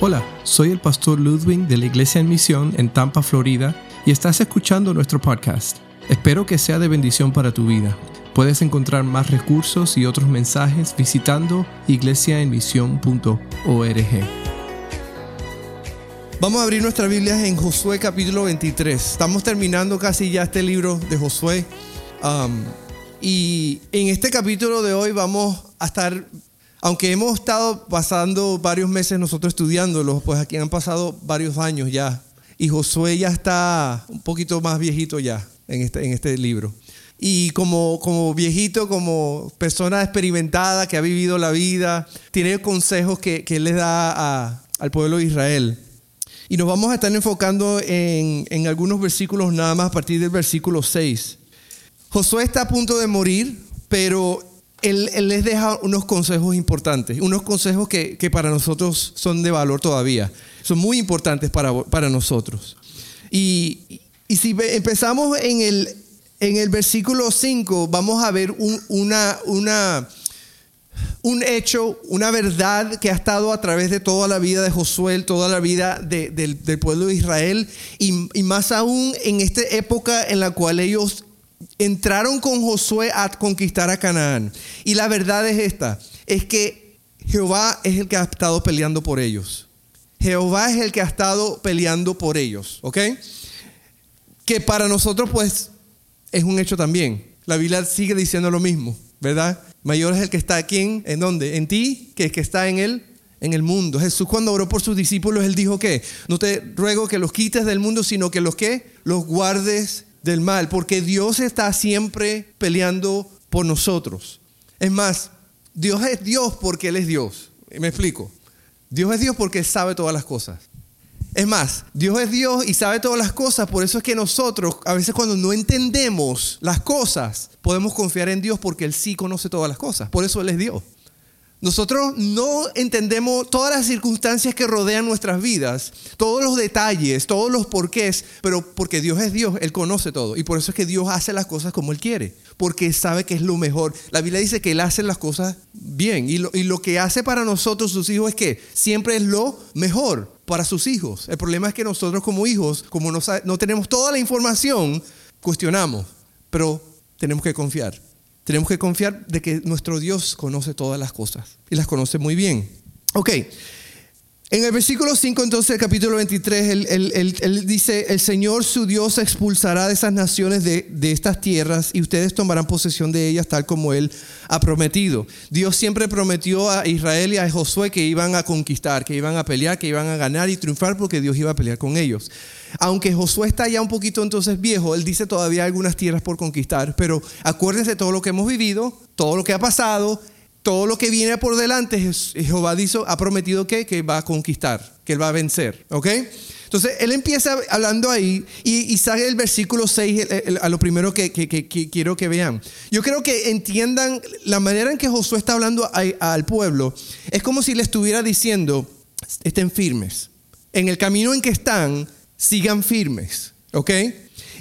Hola, soy el pastor Ludwig de la Iglesia en Misión en Tampa, Florida, y estás escuchando nuestro podcast. Espero que sea de bendición para tu vida. Puedes encontrar más recursos y otros mensajes visitando iglesiaenmisión.org. Vamos a abrir nuestra Biblia en Josué capítulo 23. Estamos terminando casi ya este libro de Josué. Um, y en este capítulo de hoy vamos a estar aunque hemos estado pasando varios meses nosotros estudiándolo, pues aquí han pasado varios años ya. Y Josué ya está un poquito más viejito ya en este, este libro. Y como, viejito, como persona experimentada que ha vivido la vida, tiene consejos que, que él da al pueblo de Israel. Y nos vamos a estar enfocando en, en algunos versículos nada más a partir del versículo 6. Josué está a punto de morir, pero él, les deja unos consejos importantes, unos consejos que, para nosotros son de valor todavía, son muy importantes para, para nosotros. Y, si empezamos en el, en el versículo 5, vamos a ver un, una, una, un hecho, una verdad que ha estado a través de toda la vida de Josué, toda la vida del, pueblo de Israel, y, y más aún en esta época en la cual ellos entraron con Josué a conquistar a Canaán. Y la verdad es esta, es que Jehová es el que ha estado peleando por ellos. Jehová es el que ha estado peleando por ellos, ¿ok? Que para nosotros pues es un hecho también. La Biblia sigue diciendo lo mismo, ¿verdad? Mayor es el que está aquí en, ¿en dónde? En ti, que el que está en él, en el mundo. Jesús cuando oró por sus discípulos, él dijo que no te ruego que los quites del mundo, sino que los que los guardes del mal, porque Dios está siempre peleando por nosotros. Es más, Dios es Dios porque Él es Dios. Me explico. Dios es Dios porque sabe todas las cosas. Es más, Dios es Dios y sabe todas las cosas, por eso es que nosotros, a veces cuando no entendemos las cosas, podemos confiar en Dios porque Él sí conoce todas las cosas. Por eso Él es Dios. Nosotros no entendemos todas las circunstancias que rodean nuestras vidas, todos los detalles, todos los porqués, pero porque Dios es Dios, Él conoce todo. Y por eso es que Dios hace las cosas como Él quiere, porque sabe que es lo mejor. La Biblia dice que Él hace las cosas bien. Y lo, que hace para nosotros, sus hijos, es que siempre es lo mejor para sus hijos. El problema es que nosotros como hijos, como no, no tenemos toda la información, cuestionamos, pero tenemos que confiar. Tenemos que confiar de que nuestro Dios conoce todas las cosas y las conoce muy bien. Ok, en el versículo 5 entonces del capítulo 23, él, dice, el Señor su Dios expulsará de esas naciones de, de, estas tierras y ustedes tomarán posesión de ellas tal como Él ha prometido. Dios siempre prometió a Israel y a Josué que iban a conquistar, que iban a pelear, que iban a ganar y triunfar porque Dios iba a pelear con ellos. Aunque Josué está ya un poquito entonces viejo, él dice todavía algunas tierras por conquistar, pero acuérdense todo lo que hemos vivido, todo lo que ha pasado, todo lo que viene por delante, Jehová dijo, ha prometido que, que va a conquistar, que él va a vencer. ¿Ok? Entonces, él empieza hablando ahí y, sale el versículo 6 a lo primero que, quiero que vean. Yo creo que entiendan la manera en que Josué está hablando al pueblo. Es como si le estuviera diciendo, estén firmes. En el camino en que están, sigan firmes. ¿Ok?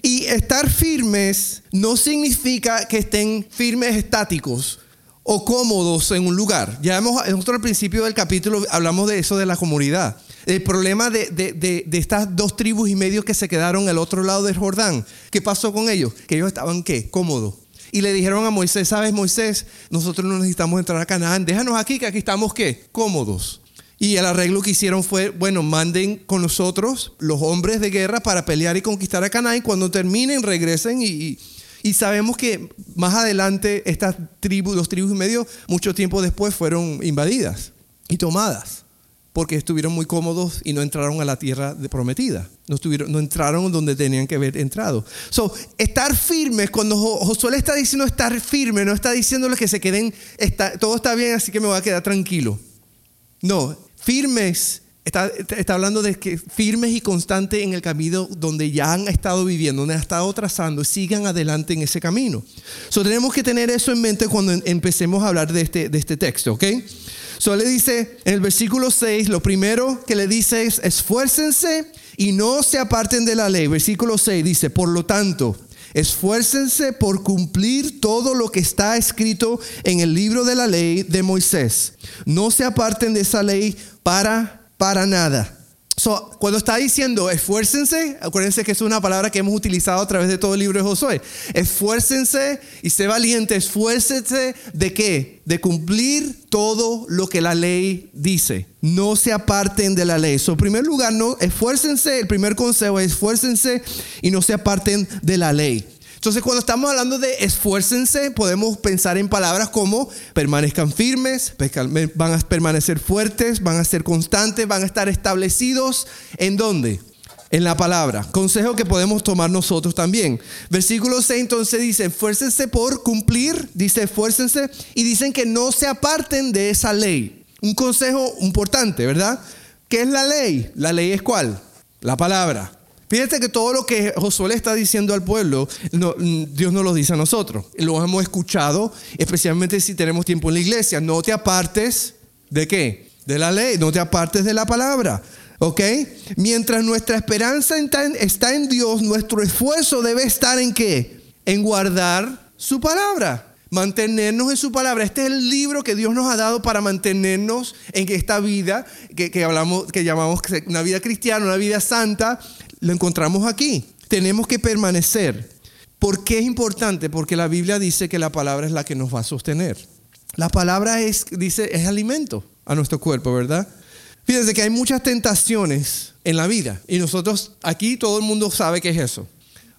Y estar firmes no significa que estén firmes estáticos o cómodos en un lugar. Ya hemos, nosotros al principio del capítulo hablamos de eso de la comunidad. El problema de, de, estas dos tribus y medio que se quedaron al otro lado del Jordán. ¿Qué pasó con ellos? Que ellos estaban qué? Cómodos. Y le dijeron a Moisés, ¿sabes Moisés? Nosotros no necesitamos entrar a Canaán. Déjanos aquí que aquí estamos qué? Cómodos. Y el arreglo que hicieron fue, bueno, manden con nosotros los hombres de guerra para pelear y conquistar a Canaán. Cuando terminen, regresen y y sabemos que más adelante estas tribus, dos tribus y medio, mucho tiempo después fueron invadidas y tomadas porque estuvieron muy cómodos y no entraron a la tierra prometida. No, estuvieron, no entraron donde tenían que haber entrado. So, estar firmes, cuando Josué le está diciendo estar firme, no está diciéndole que se queden, está, todo está bien, así que me voy a quedar tranquilo. No, firmes Está, hablando de que firmes y constantes en el camino donde ya han estado viviendo, donde han estado trazando, sigan adelante en ese camino. So, tenemos que tener eso en mente cuando empecemos a hablar de este, de este texto, ¿ok? So, le dice en el versículo 6, lo primero que le dice es, esfuércense y no se aparten de la ley. Versículo 6 dice, por lo tanto, esfuércense por cumplir todo lo que está escrito en el libro de la ley de Moisés. No se aparten de esa ley para para nada. So, cuando está diciendo esfuércense, acuérdense que es una palabra que hemos utilizado a través de todo el libro de Josué. Esfuércense y sé valiente. Esfuércense de qué? De cumplir todo lo que la ley dice. No se aparten de la ley. So, en primer lugar, no, esfuércense. El primer consejo es esfuércense y no se aparten de la ley. Entonces, cuando estamos hablando de esfuércense, podemos pensar en palabras como permanezcan firmes, van a permanecer fuertes, van a ser constantes, van a estar establecidos. ¿En dónde? En la palabra. Consejo que podemos tomar nosotros también. Versículo 6 entonces dice, esfuércense por cumplir, dice esfuércense, y dicen que no se aparten de esa ley. Un consejo importante, ¿verdad? ¿Qué es la ley? La ley es cuál? La palabra. Fíjense que todo lo que Josué le está diciendo al pueblo, Dios no lo dice a nosotros. Lo hemos escuchado, especialmente si tenemos tiempo en la iglesia. No te apartes de qué? De la ley, no te apartes de la palabra. ¿Ok? Mientras nuestra esperanza está en Dios, nuestro esfuerzo debe estar en qué? En guardar su palabra. Mantenernos en su palabra. Este es el libro que Dios nos ha dado para mantenernos en esta vida que, que hablamos, que llamamos una vida cristiana, una vida santa, lo encontramos aquí. Tenemos que permanecer. ¿Por qué es importante? Porque la Biblia dice que la palabra es la que nos va a sostener. La palabra es, dice, es alimento a nuestro cuerpo, ¿verdad? Fíjense que hay muchas tentaciones en la vida y nosotros aquí todo el mundo sabe qué es eso.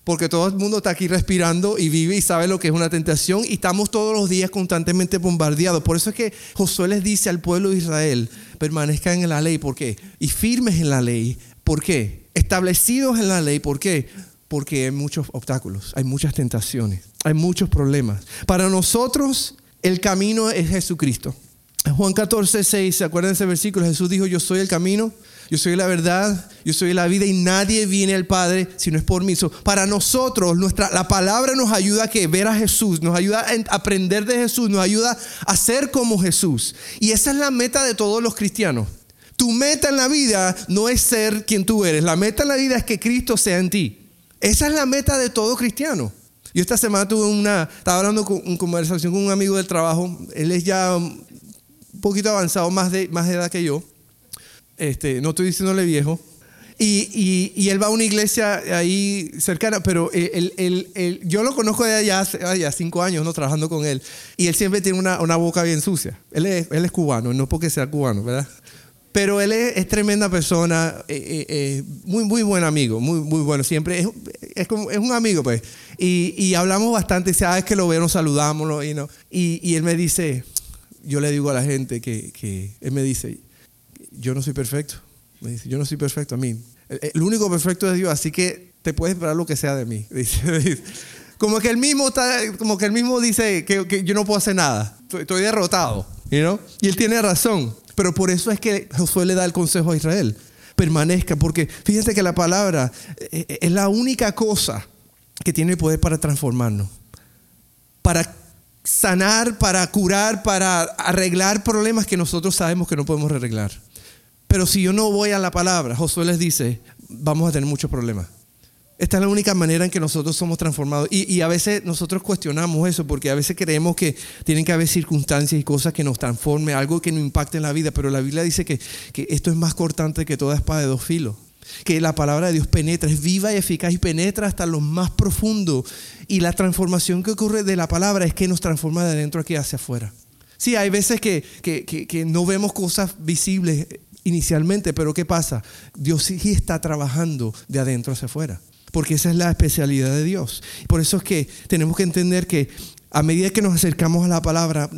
Porque todo el mundo está aquí respirando y vive y sabe lo que es una tentación y estamos todos los días constantemente bombardeados. Por eso es que Josué les dice al pueblo de Israel, permanezcan en la ley. ¿Por qué? Y firmes en la ley. ¿Por qué? Establecidos en la ley. ¿Por qué? Porque hay muchos obstáculos, hay muchas tentaciones, hay muchos problemas. Para nosotros el camino es Jesucristo. Juan 14, 6, ¿se acuerdan de ese versículo? Jesús dijo, yo soy el camino, yo soy la verdad, yo soy la vida y nadie viene al Padre si no es por mí. para nosotros, nuestra, la palabra nos ayuda a que ver a Jesús, nos ayuda a aprender de Jesús, nos ayuda a ser como Jesús. Y esa es la meta de todos los cristianos. Tu meta en la vida no es ser quien tú eres. La meta en la vida es que Cristo sea en ti. Esa es la meta de todo cristiano. Yo esta semana tuve una, estaba hablando con, en conversación con un amigo del trabajo. Él es ya un poquito avanzado, más de, más de edad que yo. Este, no estoy diciéndole viejo. Y, y, él va a una iglesia ahí cercana, pero él, yo lo conozco de allá hace cinco años, ¿no? Trabajando con él. Y él siempre tiene una, una boca bien sucia. Él es, él es cubano, no porque sea cubano, ¿verdad? Pero él es, tremenda persona, eh, eh, eh, muy, muy buen amigo, muy, muy bueno. Siempre es, es, un amigo, pues. Y, y, hablamos bastante, cada vez que lo veo nos saludamos. Y, no, y, y, él me dice, yo le digo a la gente que, que, él me dice, yo no soy perfecto. Me dice, yo no soy perfecto a mí. El, único perfecto es Dios, así que te puedes esperar lo que sea de mí. Dice, como que él mismo está, como que él mismo dice que, que yo no puedo hacer nada. Estoy, derrotado, you know? Y él tiene razón. Pero por eso es que Josué le da el consejo a Israel. Permanezca, porque fíjense que la palabra eh, eh, es la única cosa que tiene el poder para transformarnos. Para sanar, para curar, para arreglar problemas que nosotros sabemos que no podemos arreglar. Pero si yo no voy a la palabra, Josué les dice, vamos a tener muchos problemas. Esta es la única manera en que nosotros somos transformados. Y, a veces nosotros cuestionamos eso porque a veces creemos que tienen que haber circunstancias y cosas que nos transformen, algo que nos impacte en la vida. Pero la Biblia dice que, que esto es más cortante que toda espada de dos filos. Que la palabra de Dios penetra, es viva y eficaz y penetra hasta lo más profundo. Y la transformación que ocurre de la palabra es que nos transforma de adentro aquí hacia afuera. Sí, hay veces que, que, que no vemos cosas visibles inicialmente, pero ¿qué pasa? Dios sí está trabajando de adentro hacia afuera porque esa es la especialidad de Dios. Por eso es que tenemos que entender que a medida que nos acercamos a la palabra,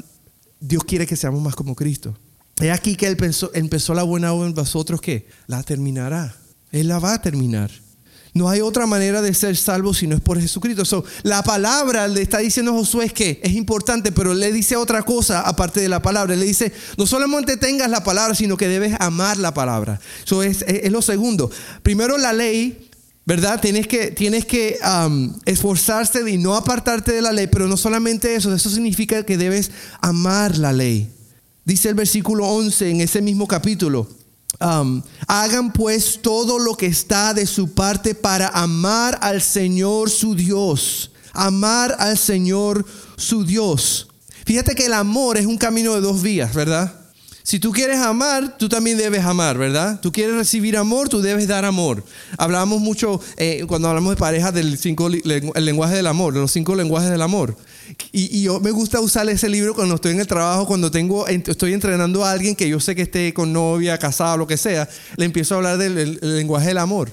Dios quiere que seamos más como Cristo. Es aquí que Él empezó la buena obra en vosotros que la terminará. Él la va a terminar. No hay otra manera de ser salvo si no es por Jesucristo. la palabra le está diciendo a Josué que es importante, pero le dice otra cosa aparte de la palabra. Le dice, no solamente tengas la palabra, sino que debes amar la palabra. Eso es, es lo segundo. Primero la ley ¿verdad? Tienes que, tienes que esforzarse y no apartarte de la ley, pero no solamente eso, eso significa que debes amar la ley. Dice el versículo 11 en ese mismo capítulo, hagan pues todo lo que está de su parte para amar al Señor su Dios, amar al Señor su Dios. Fíjate que el amor es un camino de dos vías, ¿verdad? Si tú quieres amar, tú también debes amar, ¿verdad? Tú quieres recibir amor, tú debes dar amor. Hablamos mucho eh, cuando hablamos de pareja del cinco, el lenguaje del amor, de los cinco lenguajes del amor. Y, yo me gusta usar ese libro cuando estoy en el trabajo, cuando tengo, estoy entrenando a alguien que yo sé que esté con novia, casado, lo que sea, le empiezo a hablar del lenguaje del amor.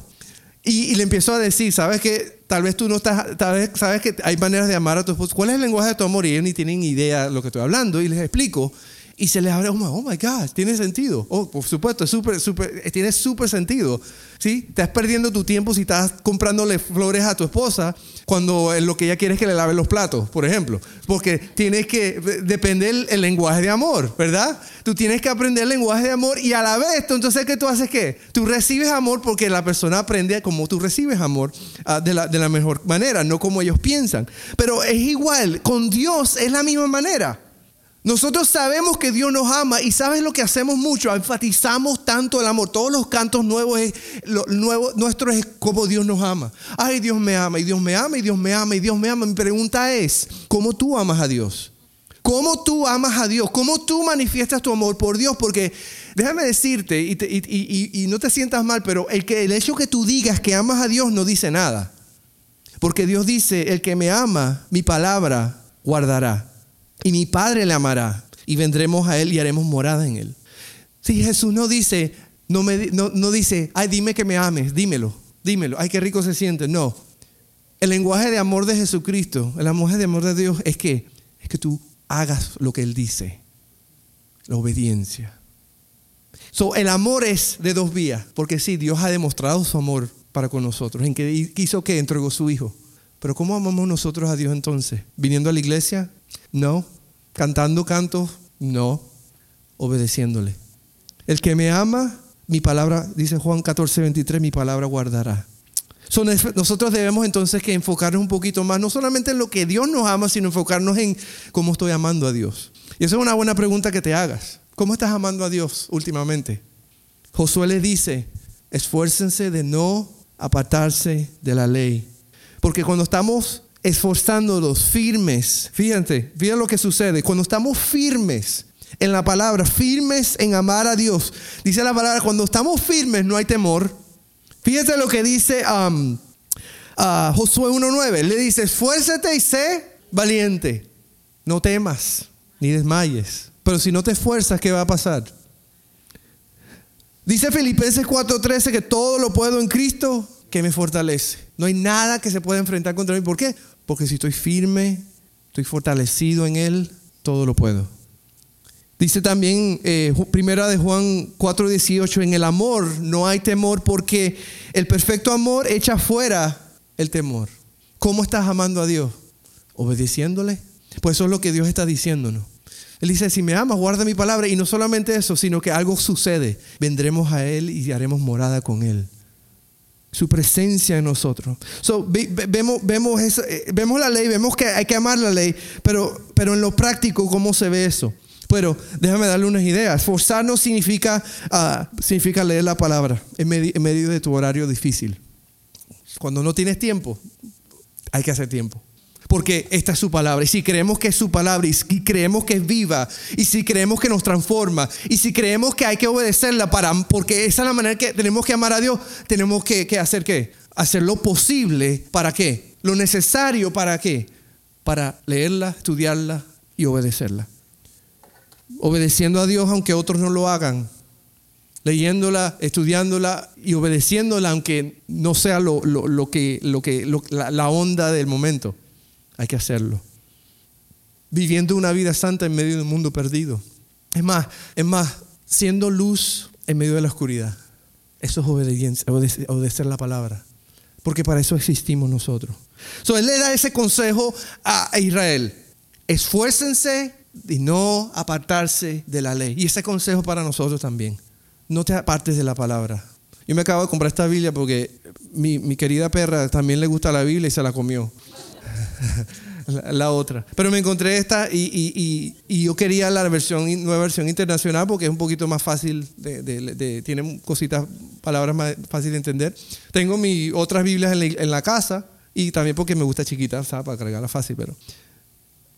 Y, le empiezo a decir, ¿sabes que Tal vez tú no estás, tal vez sabes que hay maneras de amar a tu esposo. ¿Cuál es el lenguaje de tu amor? Y ellos ni tienen idea de lo que estoy hablando y les explico y se les abre, oh my, God, tiene sentido. Oh, por supuesto, es super, super, eh, tiene súper sentido. ¿sí? Estás perdiendo tu tiempo si estás comprándole flores a tu esposa cuando lo que ella quiere es que le lave los platos, por ejemplo. Porque tienes que, depender el, lenguaje de amor, ¿verdad? Tú tienes que aprender el lenguaje de amor y a la vez, entonces, ¿qué tú haces qué? Tú recibes amor porque la persona aprende como tú recibes amor ah, de, la, de la mejor manera, no como ellos piensan. Pero es igual, con Dios es la misma manera. Nosotros sabemos que Dios nos ama y sabes lo que hacemos mucho, enfatizamos tanto el amor. Todos los cantos nuevos, lo, nuevo, nuestro es como Dios nos ama. Ay, Dios me ama y Dios me ama y Dios me ama y Dios me ama. Mi pregunta es, ¿cómo tú amas a Dios? ¿Cómo tú amas a Dios? ¿Cómo tú manifiestas tu amor por Dios? Porque déjame decirte, y, no te sientas mal, pero el, que, el hecho que tú digas que amas a Dios no dice nada. Porque Dios dice, el que me ama, mi palabra guardará y mi Padre le amará y vendremos a Él y haremos morada en Él. Si Jesús no dice, no, me, no, dice, ay, dime que me ames, dímelo, dímelo, ay, qué rico se siente. No. El lenguaje de amor de Jesucristo, el lenguaje de amor de Dios es que, es que tú hagas lo que Él dice, la obediencia. So, el amor es de dos vías, porque sí, Dios ha demostrado su amor para con nosotros, en que quiso que entregó su Hijo. Pero ¿cómo amamos nosotros a Dios entonces? ¿Viniendo a la iglesia? No. ¿Cantando cantos? No. Obedeciéndole. El que me ama, mi palabra, dice Juan 14, 23, mi palabra guardará. nosotros debemos entonces que enfocarnos un poquito más, no solamente en lo que Dios nos ama, sino enfocarnos en cómo estoy amando a Dios. Y esa es una buena pregunta que te hagas. ¿Cómo estás amando a Dios últimamente? Josué le dice, esfuércense de no apartarse de la ley porque cuando estamos esforzándonos firmes, fíjate, fíjate lo que sucede. Cuando estamos firmes en la palabra, firmes en amar a Dios, dice la palabra, cuando estamos firmes no hay temor. Fíjate lo que dice um, uh, Josué 1.9. Le dice, esfuérzate y sé valiente. No temas ni desmayes. Pero si no te esfuerzas, ¿qué va a pasar? Dice Filipenses 4:13 que todo lo puedo en Cristo que me fortalece. No hay nada que se pueda enfrentar contra mí. ¿Por qué? Porque si estoy firme, estoy fortalecido en Él, todo lo puedo. Dice también eh, primera de Juan 4:18, en el amor no hay temor porque el perfecto amor echa fuera el temor. ¿Cómo estás amando a Dios? Obedeciéndole. Pues eso es lo que Dios está diciéndonos. Él dice, si me amas, guarda mi palabra. Y no solamente eso, sino que algo sucede. Vendremos a Él y haremos morada con Él su presencia en nosotros. vemos, vemos, eh, vemos la ley, vemos que hay que amar la ley, pero, en lo práctico, ¿cómo se ve eso? Pero déjame darle unas ideas. Forzarnos significa, ah, significa leer la palabra en medio de tu horario difícil. Cuando no tienes tiempo, hay que hacer tiempo. Porque esta es su palabra. Y si creemos que es su palabra, y si creemos que es viva, y si creemos que nos transforma, y si creemos que hay que obedecerla para, porque esa es la manera que tenemos que amar a Dios, tenemos que, hacer qué? Hacer lo posible para qué? Lo necesario para qué? Para leerla, estudiarla y obedecerla. Obedeciendo a Dios aunque otros no lo hagan. Leyéndola, estudiándola y obedeciéndola aunque no sea lo, que, lo que, la onda del momento. Hay que hacerlo. Viviendo una vida santa en medio de un mundo perdido. Es más, es más, siendo luz en medio de la oscuridad. Eso es obedecer, la palabra. Porque para eso existimos nosotros. So, él le da ese consejo a Israel. Esfuércense y no apartarse de la ley. Y ese consejo para nosotros también. No te apartes de la palabra. Yo me acabo de comprar esta Biblia porque mi, mi querida perra también le gusta la Biblia y se la comió. la, otra. Pero me encontré esta y, yo quería la versión, nueva versión internacional porque es un poquito más fácil, de, tiene cositas, palabras más fáciles de entender. Tengo mis otras Biblias en la, casa y también porque me gusta chiquita, ¿sabes? Para cargarla fácil, pero,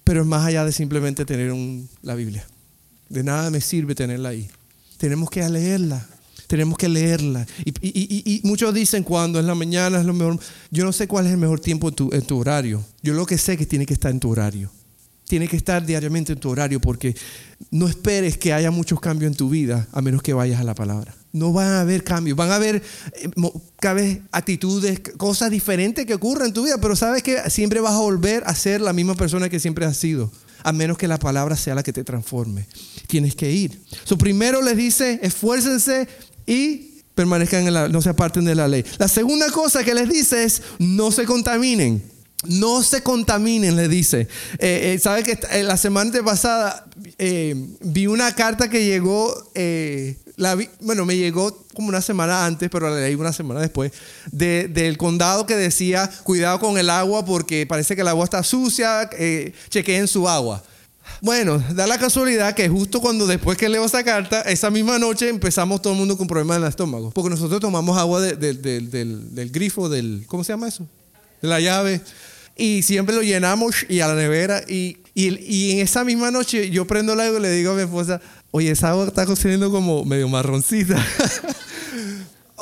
pero es más allá de simplemente tener la Biblia. De nada me sirve tenerla ahí. Tenemos que leerla. Tenemos que leerla. Y, muchos dicen cuando es la mañana es lo mejor. Yo no sé cuál es el mejor tiempo en tu, horario. Yo lo que sé es que tiene que estar en tu horario. Tiene que estar diariamente en tu horario porque no esperes que haya muchos cambios en tu vida a menos que vayas a la palabra. No van a haber cambios, van a haber eh, cada vez actitudes, cosas diferentes que ocurren en tu vida, pero sabes que siempre vas a volver a ser la misma persona que siempre has sido, a menos que la palabra sea la que te transforme. Tienes que ir. Su primero les dice, esfuércense y permanezcan en la, no se aparten de la ley. La segunda cosa que les dice es, no se contaminen. No se contaminen, le dice. Eh, eh, ¿Sabe que la semana pasada eh, vi una carta que llegó, la bueno, me llegó como una semana antes, pero la leí una semana después, del condado que decía, cuidado con el agua porque parece que el agua está sucia, chequeen su agua. Bueno, da la casualidad que justo cuando después que leo esa carta, esa misma noche empezamos todo el mundo con problemas en el estómago. Porque nosotros tomamos agua del, del grifo, del, ¿cómo se llama eso? De la llave y siempre lo llenamos y a la nevera. Y, y, en esa misma noche yo prendo el agua y le digo a mi esposa, oye, esa agua está cociendo como medio marroncita.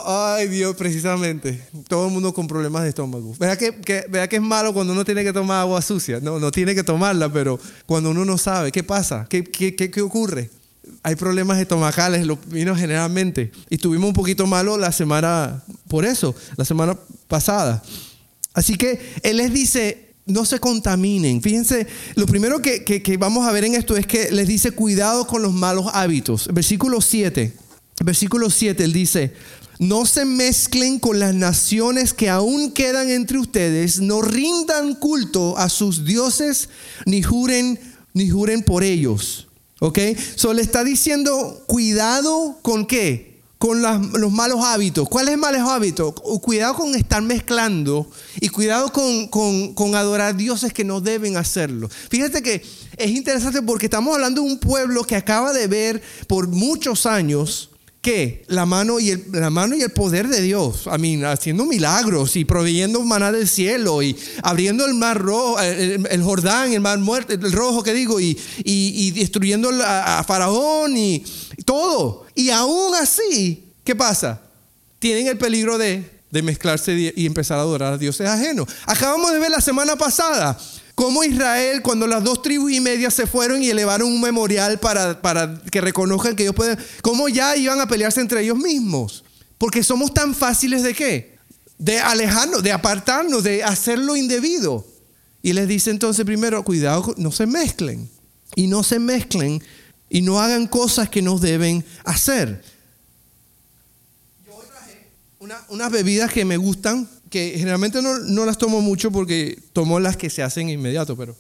Ay, Dios, precisamente. Todo el mundo con problemas de estómago. Vea que, que, que es malo cuando uno tiene que tomar agua sucia. No, no tiene que tomarla, pero cuando uno no sabe, ¿qué pasa? ¿Qué, qué, qué, ocurre? Hay problemas estomacales, lo vino generalmente. Y estuvimos un poquito malos la semana, por eso, la semana pasada. Así que Él les dice, no se contaminen. Fíjense, lo primero que, vamos a ver en esto es que les dice, cuidado con los malos hábitos. Versículo 7. Versículo 7, Él dice, no se mezclen con las naciones que aún quedan entre ustedes, no rindan culto a sus dioses, ni juren, ni juren por ellos. ¿Ok? So le está diciendo, cuidado con qué? con los malos hábitos. ¿Cuál es el malos hábito? Cuidado con estar mezclando y cuidado con, con, adorar dioses que no deben hacerlo. Fíjate que es interesante porque estamos hablando de un pueblo que acaba de ver por muchos años que la mano y el, la mano y el poder de Dios, a mí, haciendo milagros y proveyendo maná del cielo y abriendo el mar rojo, el, Jordán, el mar muerto, el rojo que digo, y, y, destruyendo a, a Faraón y todo. Y aún así, ¿qué pasa? Tienen el peligro de, mezclarse y empezar a adorar a dioses ajenos. Acabamos de ver la semana pasada cómo Israel, cuando las dos tribus y media se fueron y elevaron un memorial para, para que reconozcan que ellos pueden, cómo ya iban a pelearse entre ellos mismos. Porque somos tan fáciles de qué? De alejarnos, de apartarnos, de hacerlo indebido. Y les dice entonces primero, cuidado, no se mezclen. Y no se mezclen y no hagan cosas que no deben hacer. Yo traje unas bebidas que me gustan, que generalmente no, las tomo mucho porque tomo las que se hacen inmediato, pero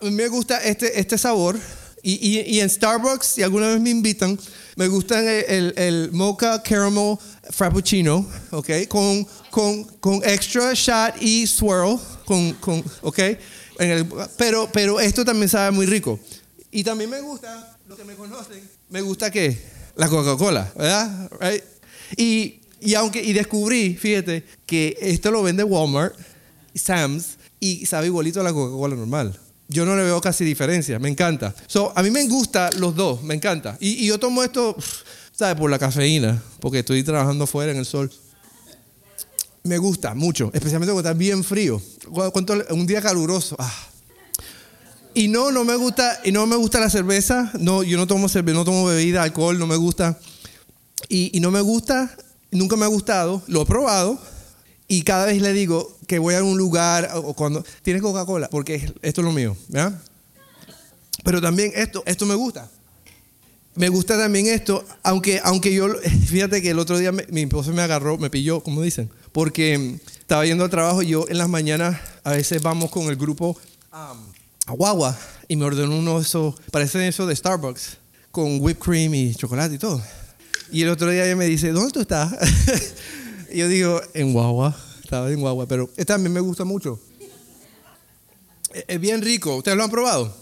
a mí me gusta este, este sabor. Y, en Starbucks, si alguna vez me invitan, me gusta el, el, Mocha Caramel Frappuccino, ¿ok? Con, con, con extra shot y swirl, con, con ¿ok? pero, pero esto también sabe muy rico. Y también me gusta, los que me conocen, me gusta que la Coca-Cola, ¿verdad? Y, y, aunque, y descubrí, fíjate, que esto lo vende Walmart, Sam's, y sabe igualito a la Coca-Cola normal. Yo no le veo casi diferencia, me encanta. So, a mí me gusta los dos, me encanta. Y, yo tomo esto, ¿sabes? Por la cafeína, porque estoy trabajando fuera en el sol. Me gusta mucho, especialmente cuando está bien frío. un día caluroso, ah, y no, no me gusta, y no me gusta la cerveza. No, yo no tomo cerveza, no tomo bebida, alcohol, no me gusta. Y, no me gusta, nunca me ha gustado. Lo he probado y cada vez le digo que voy a un lugar o cuando tiene Coca-Cola, porque esto es lo mío, ¿verdad? Pero también esto, esto me gusta. Me gusta también esto, aunque, aunque yo, fíjate que el otro día mi esposo me agarró, me pilló, como dicen, porque estaba yendo al trabajo y yo en las mañanas a veces vamos con el grupo guagua y me ordenó uno de esos, parece eso de Starbucks, con whipped cream y chocolate y todo. Y el otro día ella me dice, ¿dónde tú estás? y yo digo, en guagua, estaba en guagua, pero también me gusta mucho. Es bien rico, ¿ustedes lo han probado?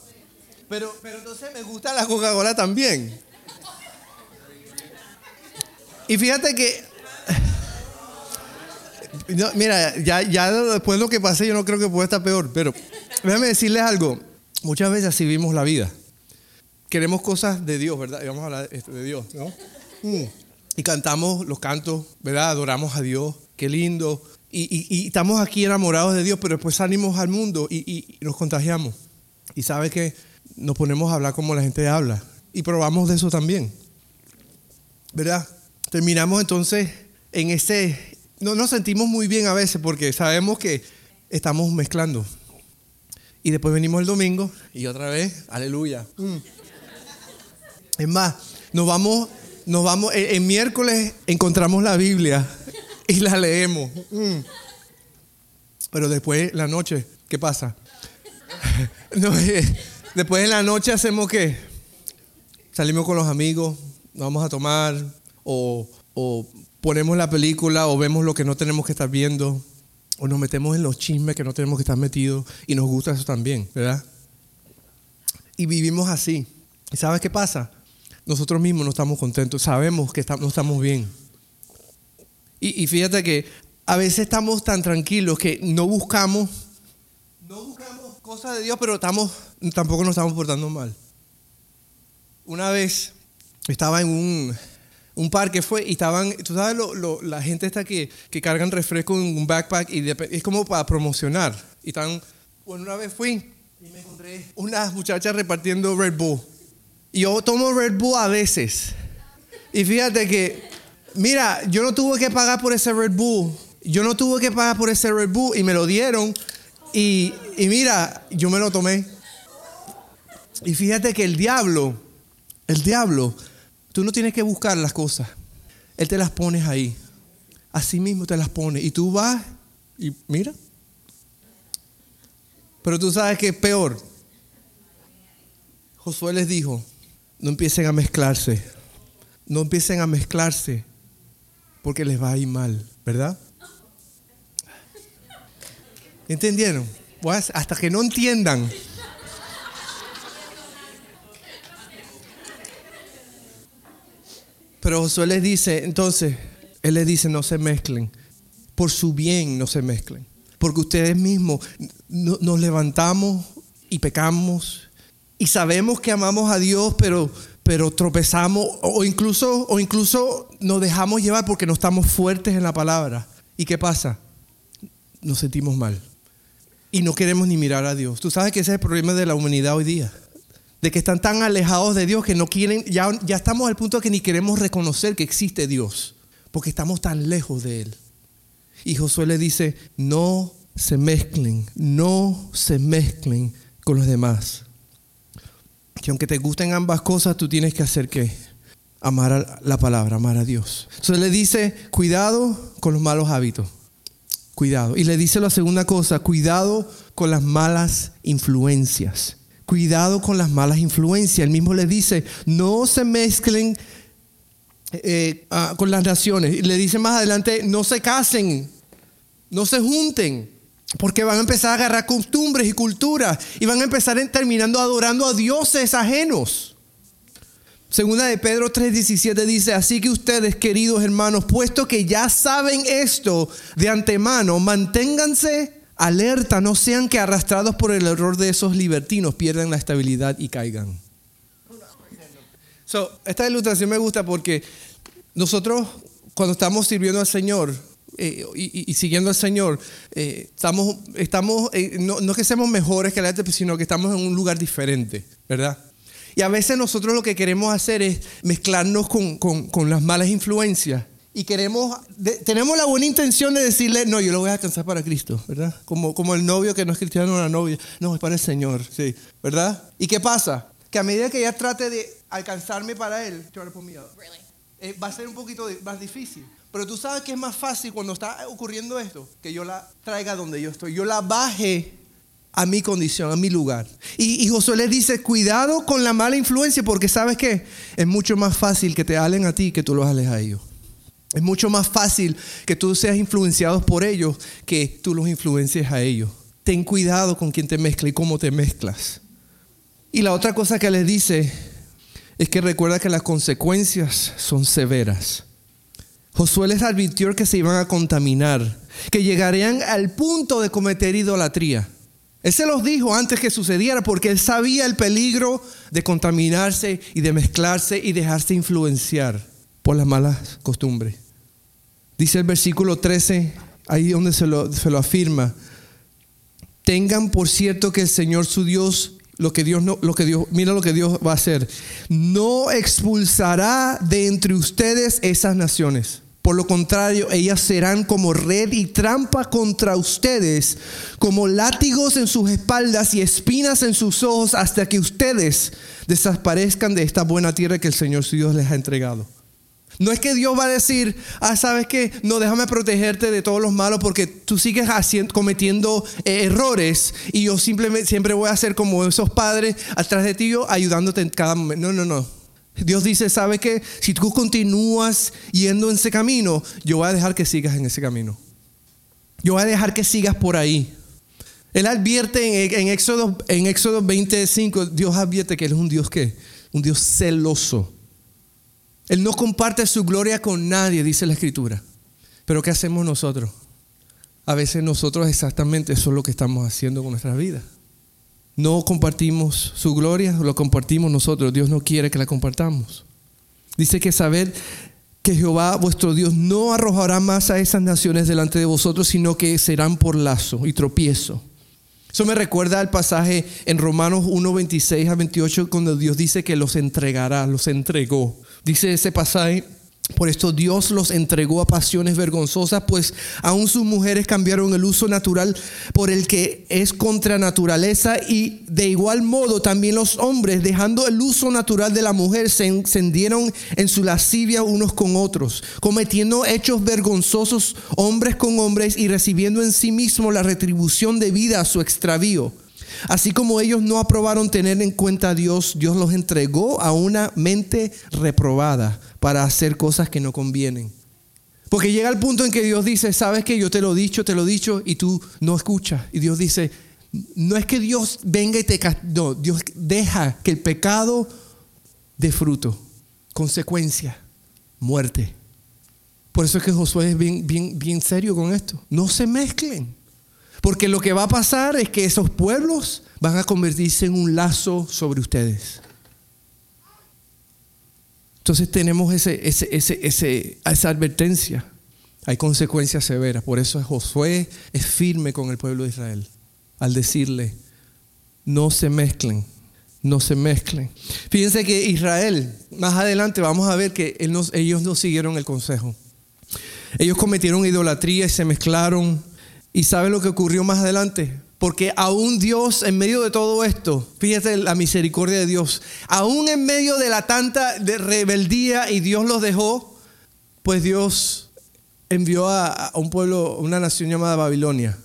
Pero, pero entonces me gusta la Coca-Cola también. Y fíjate que mira, ya, ya después de lo que pasé, yo no creo que pueda estar peor, pero déjame decirles algo. Muchas veces así vimos la vida. queremos cosas de Dios, ¿verdad? Y vamos a hablar de Dios, ¿no? Mm. Y cantamos los cantos, ¿verdad? Adoramos a Dios, qué lindo. Y, estamos aquí enamorados de Dios, pero después salimos al mundo y, nos contagiamos. Y sabe que nos ponemos a hablar como la gente habla. Y probamos de eso también. ¿Verdad? Terminamos entonces en ese... No nos sentimos muy bien a veces porque sabemos que estamos mezclando. Y después venimos el domingo y otra vez, aleluya. Mm. Es más, nos vamos, nos vamos, el, miércoles encontramos la Biblia y la leemos. Mm. Pero después, la noche, ¿qué pasa? Eh, después en la noche hacemos qué? Salimos con los amigos, vamos a tomar o, o ponemos la película o vemos lo que no tenemos que estar viendo o nos metemos en los chismes que no tenemos que estar metidos y nos gusta eso también, ¿verdad? Y vivimos así. ¿Y sabes qué pasa? Nosotros mismos no estamos contentos, sabemos que no estamos bien. Y, fíjate que a veces estamos tan tranquilos que no buscamos, no buscamos cosas de Dios, pero estamos, tampoco nos estamos portando mal. Una vez estaba en un, un parque fue y estaban, tú sabes, la gente está que, que cargan refresco en un backpack y es como para promocionar. Y están, bueno, una vez fui y me encontré unas muchachas repartiendo Red Bull. Yo tomo Red Bull a veces. Y fíjate que, mira, yo no tuve que pagar por ese Red Bull. Yo no tuve que pagar por ese Red Bull y me lo dieron. Y, y mira, yo me lo tomé. Y fíjate que el diablo, el diablo, Tú no tienes que buscar las cosas. Él te las pones ahí. Así mismo te las pone. Y tú vas y mira. Pero tú sabes que es peor. Josué les dijo, no empiecen a mezclarse. No empiecen a mezclarse porque les va a ir mal, ¿verdad? ¿Entendieron? Hasta que no entiendan Pero Josué les dice, entonces, él les dice, no se mezclen. Por su bien no se mezclen. Porque ustedes mismos nos levantamos y pecamos y sabemos que amamos a Dios, pero, pero tropezamos o incluso, o incluso nos dejamos llevar porque no estamos fuertes en la palabra. ¿Y qué pasa? Nos sentimos mal. Y no queremos ni mirar a Dios. Tú sabes que ese es el problema de la humanidad hoy día de que están tan alejados de Dios que no quieren, ya, ya estamos al punto de que ni queremos reconocer que existe Dios, porque estamos tan lejos de Él. Y Josué le dice, no se mezclen, no se mezclen con los demás. Que aunque te gusten ambas cosas, tú tienes que hacer qué? Amar la palabra, amar a Dios. Entonces le dice, cuidado con los malos hábitos. Cuidado. Y le dice la segunda cosa, cuidado con las malas influencias cuidado con las malas influencias. Él mismo le dice, no se mezclen eh, ah, con las naciones. Le dice más adelante, no se casen, no se junten, porque van a empezar a agarrar costumbres y culturas y van a empezar terminando adorando a dioses ajenos. Segunda de Pedro 3:17 dice, así que ustedes, queridos hermanos, puesto que ya saben esto de antemano, manténganse alerta, no sean que arrastrados por el error de esos libertinos pierdan la estabilidad y caigan. esta ilustración me gusta porque nosotros cuando estamos sirviendo al Señor eh, y, siguiendo al Señor, eh, estamos, estamos eh, no, no, que seamos mejores que la gente, sino que estamos en un lugar diferente, ¿verdad? Y a veces nosotros lo que queremos hacer es mezclarnos con, con, con las malas influencias y queremos, tenemos la buena intención de decirle, no, yo lo voy a alcanzar para Cristo, ¿verdad? Como, como el novio que no es cristiano o la novia, no, es para el Señor, sí, ¿verdad? ¿Y qué pasa? Que a medida que ella trate de alcanzarme para Él, eh, va a ser un poquito más difícil. Pero tú sabes que es más fácil cuando está ocurriendo esto, que yo la traiga donde yo estoy, yo la baje a mi condición, a mi lugar. Y, y, Josué le dice, cuidado con la mala influencia, porque sabes que es mucho más fácil que te alen a ti que tú los ales a ellos. Es mucho más fácil que tú seas influenciado por ellos que tú los influencies a ellos. Ten cuidado con quién te mezcla y cómo te mezclas. Y la otra cosa que les dice es que recuerda que las consecuencias son severas. Josué les advirtió que se iban a contaminar, que llegarían al punto de cometer idolatría. Él se los dijo antes que sucediera porque él sabía el peligro de contaminarse y de mezclarse y dejarse influenciar por las malas costumbres. Dice el versículo 13, ahí donde se lo, se lo afirma, tengan por cierto que el Señor su Dios lo que Dios no, lo que Dios, mira lo que Dios va a hacer. No expulsará de entre ustedes esas naciones. Por lo contrario, ellas serán como red y trampa contra ustedes, como látigos en sus espaldas y espinas en sus ojos, hasta que ustedes desaparezcan de esta buena tierra que el Señor su Dios les ha entregado. No es que Dios va a decir, ah, sabes que no, déjame protegerte de todos los malos porque tú sigues haciendo, cometiendo eh, errores y yo simplemente siempre voy a ser como esos padres atrás de ti, ayudándote en cada momento. No, no, no. Dios dice, ¿sabes que Si tú continúas yendo en ese camino, yo voy a dejar que sigas en ese camino. Yo voy a dejar que sigas por ahí. Él advierte en, en Éxodo, en Éxodo 25, Dios advierte que Él es un Dios que, un Dios celoso él no comparte su gloria con nadie, dice la escritura. Pero ¿qué hacemos nosotros? A veces nosotros exactamente eso es lo que estamos haciendo con nuestra vida. No compartimos su gloria, lo compartimos nosotros. Dios no quiere que la compartamos. Dice que saber que Jehová vuestro Dios no arrojará más a esas naciones delante de vosotros, sino que serán por lazo y tropiezo. Eso me recuerda al pasaje en Romanos 1, 26 a 28, cuando Dios dice que los entregará, los entregó. Dice ese pasaje, por esto Dios los entregó a pasiones vergonzosas, pues aún sus mujeres cambiaron el uso natural por el que es contra naturaleza y de igual modo también los hombres, dejando el uso natural de la mujer, se encendieron en su lascivia unos con otros, cometiendo hechos vergonzosos hombres con hombres y recibiendo en sí mismo la retribución debida a su extravío. Así como ellos no aprobaron tener en cuenta a Dios, Dios los entregó a una mente reprobada para hacer cosas que no convienen. Porque llega el punto en que Dios dice, sabes que yo te lo he dicho, te lo he dicho y tú no escuchas. Y Dios dice, no es que Dios venga y te no, Dios deja que el pecado dé fruto, consecuencia, muerte. Por eso es que Josué es bien, bien, bien serio con esto. No se mezclen. Porque lo que va a pasar es que esos pueblos van a convertirse en un lazo sobre ustedes. Entonces tenemos ese, esa advertencia. Hay consecuencias severas. Por eso Josué es firme con el pueblo de Israel. Al decirle, no se mezclen, no se mezclen. Fíjense que Israel, más adelante vamos a ver que ellos no siguieron el consejo. Ellos cometieron idolatría y se mezclaron ¿Y sabe lo que ocurrió más adelante? Porque aún Dios, en medio de todo esto, fíjate la misericordia de Dios, aún en medio de la tanta rebeldía y Dios los dejó, pues Dios envió a, un pueblo, una nación llamada Babilonia,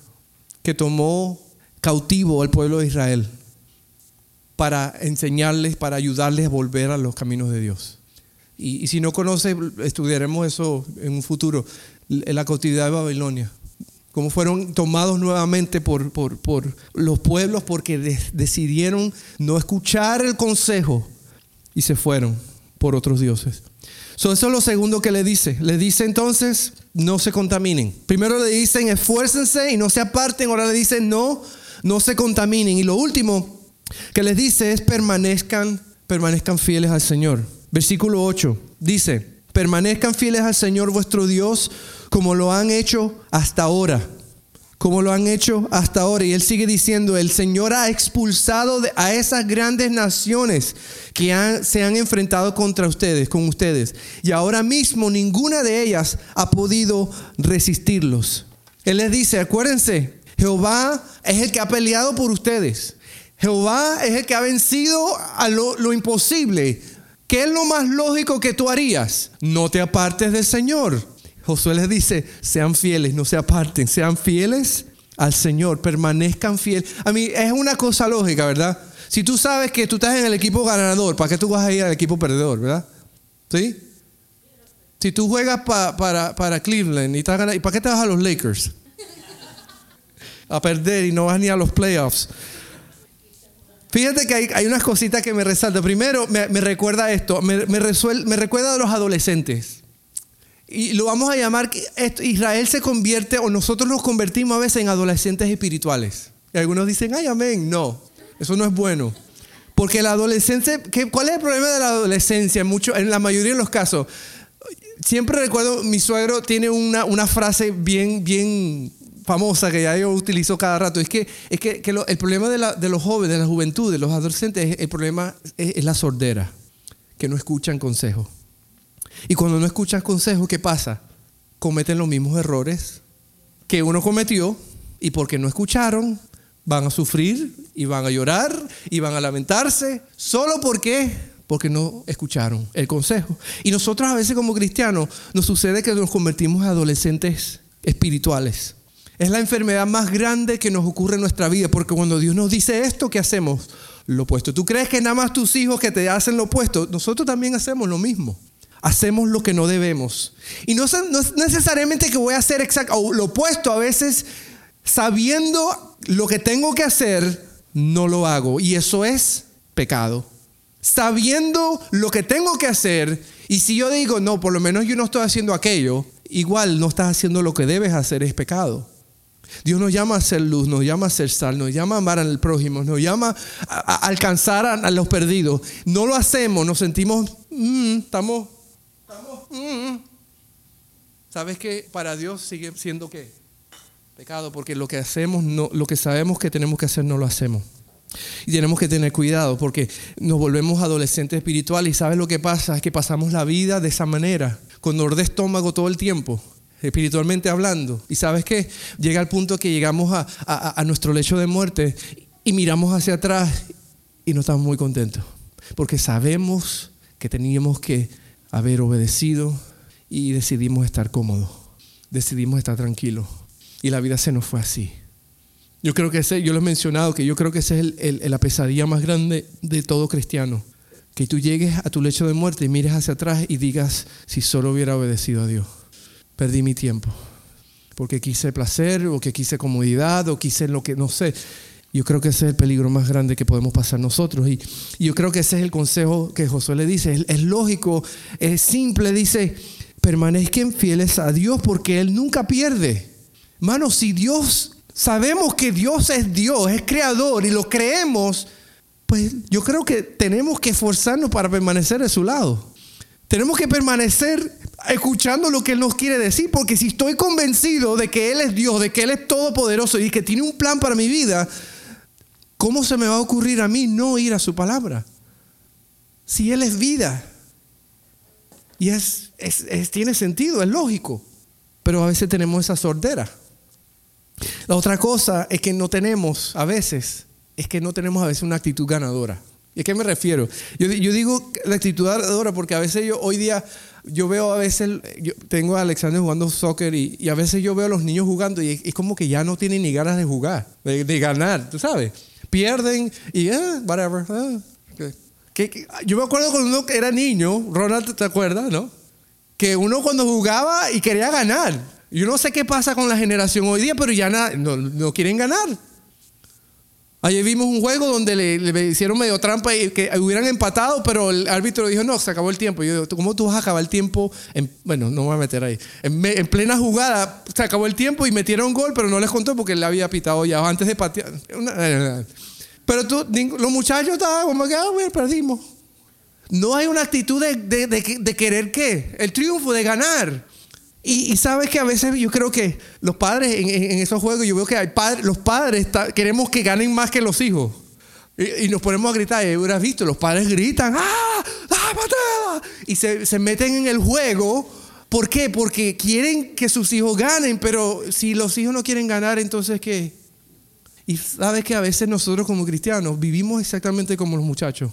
que tomó cautivo al pueblo de Israel para enseñarles, para ayudarles a volver a los caminos de Dios. Y, si no conoce, estudiaremos eso en un futuro, la cautividad de Babilonia como fueron tomados nuevamente por, por, los pueblos porque decidieron no escuchar el consejo y se fueron por otros dioses. eso es lo segundo que le dice. Le dice entonces, no se contaminen. Primero le dicen, esfuércense y no se aparten. Ahora le dicen, no, no se contaminen. Y lo último que les dice es, permanezcan, permanezcan fieles al Señor. Versículo 8 dice, permanezcan fieles al Señor vuestro Dios como lo han hecho hasta ahora. Como lo han hecho hasta ahora. Y él sigue diciendo, el Señor ha expulsado a esas grandes naciones que se han enfrentado contra ustedes, con ustedes. Y ahora mismo ninguna de ellas ha podido resistirlos. Él les dice, acuérdense, Jehová es el que ha peleado por ustedes. Jehová es el que ha vencido a lo, lo imposible. ¿Qué es lo más lógico que tú harías? No te apartes del Señor. Josué les dice, sean fieles, no se aparten, sean fieles al Señor, permanezcan fieles. A mí es una cosa lógica, ¿verdad? Si tú sabes que tú estás en el equipo ganador, ¿para qué tú vas a ir al equipo perdedor, verdad? ¿Sí? Si tú juegas para, para, Cleveland y, estás ganando, ¿y para qué te vas a los Lakers? A perder y no vas ni a los playoffs. Fíjate que hay, unas cositas que me resaltan. Primero, me, recuerda esto, me, me recuerda a los adolescentes y lo vamos a llamar, Israel se convierte o nosotros nos convertimos a veces en adolescentes espirituales. Y algunos dicen, ay, amén. No, eso no es bueno. Porque la adolescencia, ¿cuál es el problema de la adolescencia? Mucho, en la mayoría de los casos, siempre recuerdo, mi suegro tiene una, una frase bien, bien famosa que ya yo utilizo cada rato. Es que, es que, el problema de, la, de, los jóvenes, de la juventud, de los adolescentes, el problema es, la sordera, que no escuchan consejos. Y cuando no escuchan consejos, ¿qué pasa? Cometen los mismos errores que uno cometió y porque no escucharon, van a sufrir y van a llorar y van a lamentarse, solo porque porque no escucharon el consejo. Y nosotros a veces como cristianos nos sucede que nos convertimos en adolescentes espirituales. Es la enfermedad más grande que nos ocurre en nuestra vida, porque cuando Dios nos dice esto, ¿qué hacemos? Lo opuesto. ¿Tú crees que nada más tus hijos que te hacen lo opuesto? Nosotros también hacemos lo mismo. Hacemos lo que no debemos. Y no, es necesariamente que voy a hacer exacto, lo opuesto. A veces, sabiendo lo que tengo que hacer, no lo hago. Y eso es pecado. Sabiendo lo que tengo que hacer, y si yo digo, no, por lo menos yo no estoy haciendo aquello, igual no estás haciendo lo que debes hacer, es pecado. Dios nos llama a ser luz, nos llama a ser sal, nos llama a amar al prójimo, nos llama a, alcanzar a, los perdidos. No lo hacemos, nos sentimos, mm, estamos, mm. ¿sabes qué? Para Dios sigue siendo qué? Pecado, porque lo que hacemos, no, lo que sabemos que tenemos que hacer, no lo hacemos. Y tenemos que tener cuidado porque nos volvemos adolescentes espirituales y ¿sabes lo que pasa? Es que pasamos la vida de esa manera, con dolor de estómago todo el tiempo espiritualmente hablando. Y sabes qué? Llega el punto que llegamos a, nuestro lecho de muerte y miramos hacia atrás y no estamos muy contentos. Porque sabemos que teníamos que haber obedecido y decidimos estar cómodos. Decidimos estar tranquilos. Y la vida se nos fue así. Yo creo que ese, yo lo he mencionado, que yo creo que esa es la pesadilla más grande de todo cristiano. Que tú llegues a tu lecho de muerte y mires hacia atrás y digas, si solo hubiera obedecido a Dios perdí mi tiempo. Porque quise placer o que quise comodidad o quise lo que no sé. Yo creo que ese es el peligro más grande que podemos pasar nosotros. Y, yo creo que ese es el consejo que Josué le dice. Es, lógico, es simple. Dice, permanezcan fieles a Dios porque Él nunca pierde. Hermano, si Dios, sabemos que Dios es Dios, es creador y lo creemos, pues yo creo que tenemos que esforzarnos para permanecer a su lado. Tenemos que permanecer escuchando lo que Él nos quiere decir, porque si estoy convencido de que Él es Dios, de que Él es todopoderoso y que tiene un plan para mi vida, ¿cómo se me va a ocurrir a mí no ir a su palabra? Si Él es vida. Y es, tiene sentido, es lógico. Pero a veces tenemos esa sordera. La otra cosa es que no tenemos, a veces, es que no tenemos a veces una actitud ganadora. ¿Y a qué me refiero? Yo, digo la actitud ganadora porque a veces yo hoy día yo veo a veces, yo tengo a Alexander jugando soccer y, a veces yo veo a los niños jugando y es, como que ya no tienen ni ganas de jugar, de, ganar, tú sabes. Pierden y, eh, whatever. Ah, yo me acuerdo cuando uno era niño, Ronald, ¿te acuerdas, no? Que uno cuando jugaba y quería ganar. Yo no sé qué pasa con la generación hoy día, pero ya no, no quieren ganar. Ayer vimos un juego donde le, hicieron medio trampa y que hubieran empatado, pero el árbitro dijo, no, se acabó el tiempo. Y yo digo, ¿cómo tú vas a acabar el tiempo? bueno, no me voy a meter ahí. En, plena jugada se acabó el tiempo y metieron gol, pero no les contó porque él le había pitado ya antes de patear. Pero tú, los muchachos estaban como que, ah, perdimos. No hay una actitud de querer qué? El triunfo, de ganar. Y, sabes que a veces yo creo que los padres en, esos juegos, yo veo que hay padres, los padres queremos que ganen más que los hijos. Y, nos ponemos a gritar, y hubieras visto, los padres gritan, ¡ah! ¡ah, Y se, se meten en el juego. ¿Por qué? Porque quieren que sus hijos ganen, pero si los hijos no quieren ganar, entonces ¿qué? Y sabes que a veces nosotros como cristianos vivimos exactamente como los muchachos.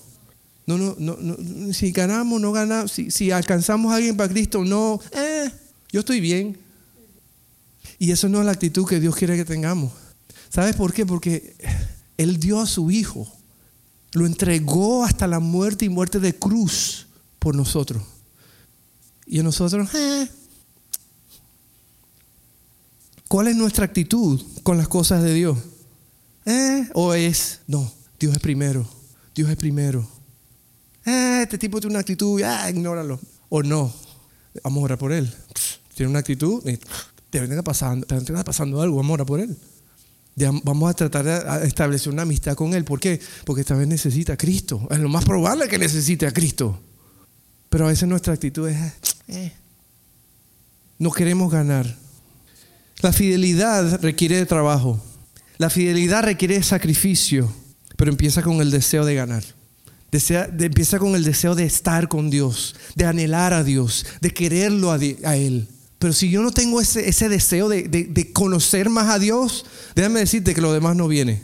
No, no, no, si ganamos, no ganamos, si, si alcanzamos a alguien para Cristo, no, eh, yo estoy bien. Y eso no es la actitud que Dios quiere que tengamos. ¿Sabes por qué? Porque Él dio a su Hijo. Lo entregó hasta la muerte y muerte de cruz por nosotros. Y nosotros, eh. ¿cuál es nuestra actitud con las cosas de Dios? ¿Eh? ¿O es, no, Dios es primero, Dios es primero? Eh, este tipo tiene una actitud, ignóralo. O no, vamos a orar por él tiene una actitud, te venga pasando, te pasando algo, amor, por él. vamos a tratar de establecer una amistad con Él. ¿Por qué? Porque esta vez necesita a Cristo. Es lo más probable que necesite a Cristo. Pero a veces nuestra actitud es, eh, no queremos ganar. La fidelidad requiere de trabajo. La fidelidad requiere de sacrificio, pero empieza con el deseo de ganar. empieza con el deseo de estar con Dios, de anhelar a Dios, de quererlo a, Él. Pero si yo no tengo ese, deseo de, de, conocer más a Dios, déjame decirte que lo demás no viene.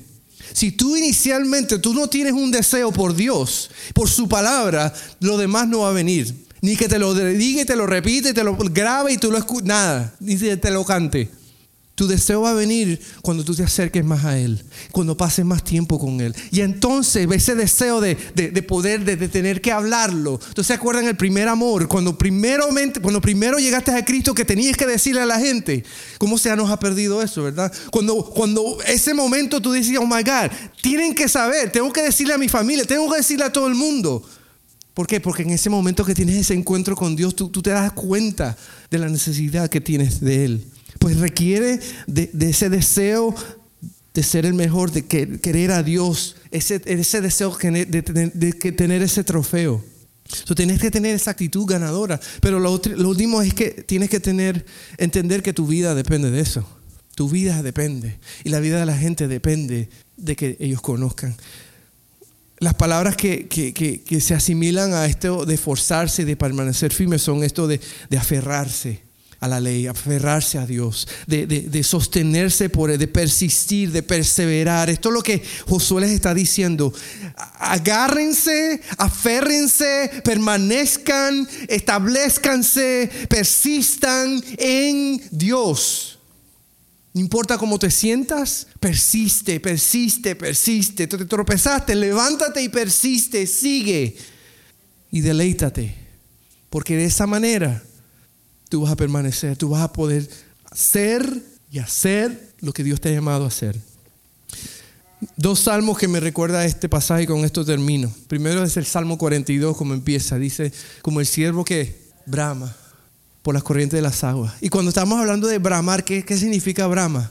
Si tú inicialmente tú no tienes un deseo por Dios, por su palabra, lo demás no va a venir. Ni que te lo diga y te lo repite, te lo grabe y tú lo escuches, nada, ni que te lo cante. Tu deseo va a venir cuando tú te acerques más a Él, cuando pases más tiempo con Él. Y entonces ese deseo de, poder, de, tener que hablarlo. Entonces se acuerdan el primer amor, cuando, cuando primero llegaste a Cristo que tenías que decirle a la gente, ¿cómo se nos ha perdido eso, verdad? Cuando, cuando ese momento tú decías, oh my God, tienen que saber, tengo que decirle a mi familia, tengo que decirle a todo el mundo. ¿Por qué? Porque en ese momento que tienes ese encuentro con Dios, tú, tú te das cuenta de la necesidad que tienes de Él pues requiere de, ese deseo de ser el mejor, de querer a Dios, ese, deseo de, tener ese trofeo. So, tienes que tener esa actitud ganadora. Pero lo, último es que tienes que entender que tu vida depende de eso. Tu vida depende. Y la vida de la gente depende de que ellos conozcan. Las palabras que, que se asimilan a esto de forzarse, de permanecer firme, son esto de, aferrarse a la ley, aferrarse a Dios, de, sostenerse por él, de persistir, de perseverar. Esto es lo que Josué les está diciendo. Agárrense, aférrense, permanezcan, establezcanse, persistan en Dios. No importa cómo te sientas, persiste, persiste, persiste. Te tropezaste, levántate y persiste, sigue y deleítate. Porque de esa manera tú vas a permanecer, tú vas a poder ser y hacer lo que Dios te ha llamado a hacer. Dos salmos que me recuerda este pasaje y con esto termino. Primero es el Salmo 42, como empieza. Dice, como el siervo que brama por las corrientes de las aguas. Y cuando estamos hablando de bramar, ¿qué, qué significa brama?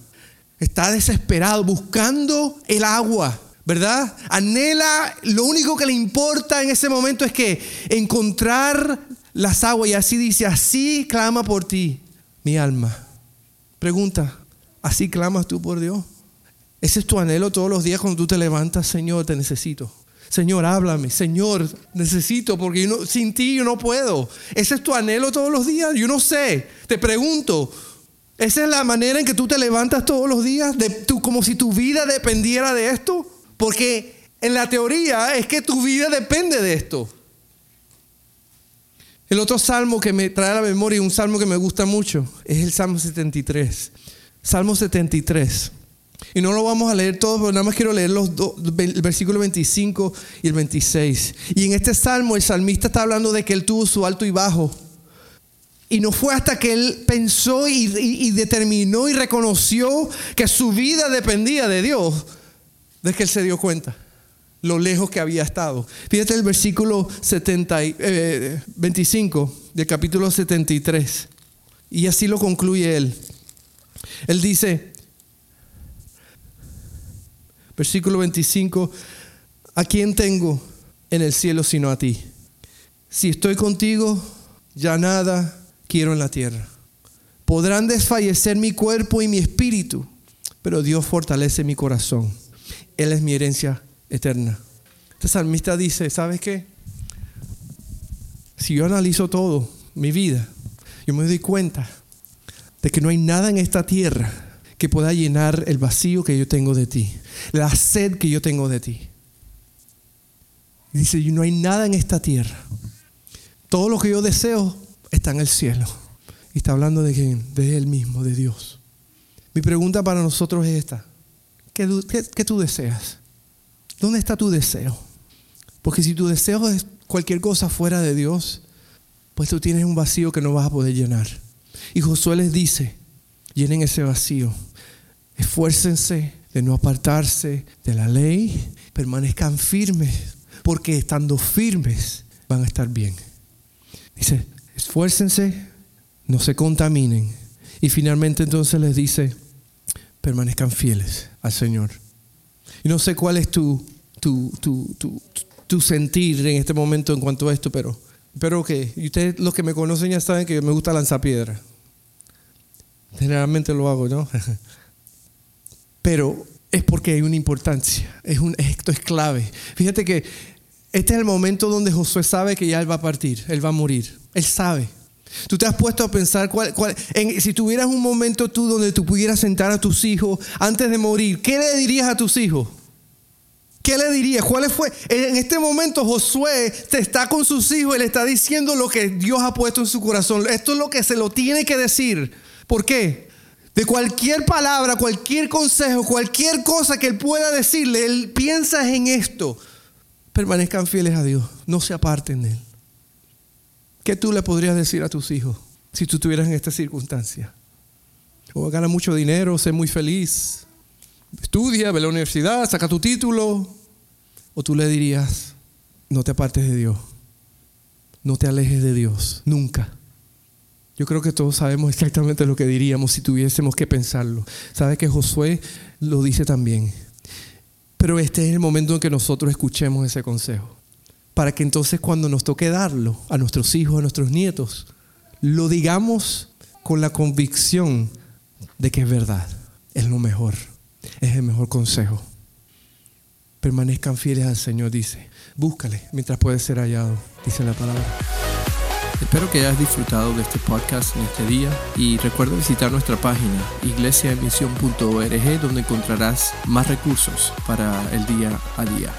Está desesperado, buscando el agua, ¿verdad? Anhela, lo único que le importa en ese momento es que encontrar las aguas y así dice, así clama por ti mi alma. Pregunta, ¿así clamas tú por Dios? Ese es tu anhelo todos los días cuando tú te levantas, Señor, te necesito. Señor, háblame. Señor, necesito porque sin ti yo no puedo. Ese es tu anhelo todos los días. Yo no sé. Te pregunto, ¿esa es la manera en que tú te levantas todos los días? De, tú, como si tu vida dependiera de esto. Porque en la teoría es que tu vida depende de esto. El otro salmo que me trae a la memoria, un salmo que me gusta mucho, es el Salmo 73. Salmo 73. Y no lo vamos a leer todo, pero nada más quiero leer los dos, el versículo 25 y el 26. Y en este salmo el salmista está hablando de que él tuvo su alto y bajo. Y no fue hasta que él pensó y determinó y reconoció que su vida dependía de Dios, de que él se dio cuenta lo lejos que había estado. Fíjate el versículo 70, 25 eh, del capítulo 73. Y así lo concluye él. Él dice, versículo 25, ¿a quién tengo en el cielo sino a ti? Si estoy contigo, ya nada quiero en la tierra. Podrán desfallecer mi cuerpo y mi espíritu, pero Dios fortalece mi corazón. Él es mi herencia eterna. Este salmista dice, ¿sabes qué? Si yo analizo todo, mi vida, yo me doy cuenta de que no hay nada en esta tierra que pueda llenar el vacío que yo tengo de ti, la sed que yo tengo de ti. Dice, no hay nada en esta tierra. Todo lo que yo deseo está en el cielo. Y está hablando de quién? De Él mismo, de Dios. Mi pregunta para nosotros es esta. ¿Qué, qué tú deseas? ¿Dónde está tu deseo? Porque si tu deseo es cualquier cosa fuera de Dios, pues tú tienes un vacío que no vas a poder llenar. Y Josué les dice, llenen ese vacío, esfuércense de no apartarse de la ley, permanezcan firmes, porque estando firmes van a estar bien. Dice, esfuércense, no se contaminen. Y finalmente entonces les dice, permanezcan fieles al Señor. Y no sé cuál es tu, tu, tu, tu, sentir en este momento en cuanto a esto, pero espero que, y ustedes los que me conocen ya saben que me gusta lanzar piedra. Generalmente lo hago, ¿no? pero es porque hay una importancia, es un, esto es clave. Fíjate que este es el momento donde Josué sabe que ya él va a partir, él va a morir, él sabe. Tú te has puesto a pensar cuál, si tuvieras un momento tú donde tú pudieras sentar a tus hijos antes de morir, ¿qué le dirías a tus hijos? ¿Qué le dirías? ¿Cuál fue? En este momento Josué te está con sus hijos y le está diciendo lo que Dios ha puesto en su corazón. Esto es lo que se lo tiene que decir. ¿Por qué? De cualquier palabra, cualquier consejo, cualquier cosa que él pueda decirle, él piensa en esto. Permanezcan fieles a Dios, no se aparten de él. ¿Qué tú le podrías decir a tus hijos si tú estuvieras en esta circunstancia? O gana mucho dinero, sé muy feliz, estudia, ve a la universidad, saca tu título. O tú le dirías, no te apartes de Dios, no te alejes de Dios, nunca. Yo creo que todos sabemos exactamente lo que diríamos si tuviésemos que pensarlo. Sabe que Josué lo dice también. Pero este es el momento en que nosotros escuchemos ese consejo para que entonces cuando nos toque darlo a nuestros hijos, a nuestros nietos, lo digamos con la convicción de que es verdad, es lo mejor, es el mejor consejo. Permanezcan fieles al Señor, dice. Búscale mientras puede ser hallado, dice la palabra. Espero que hayas disfrutado de este podcast en este día y recuerda visitar nuestra página iglesiaemisión.org donde encontrarás más recursos para el día a día.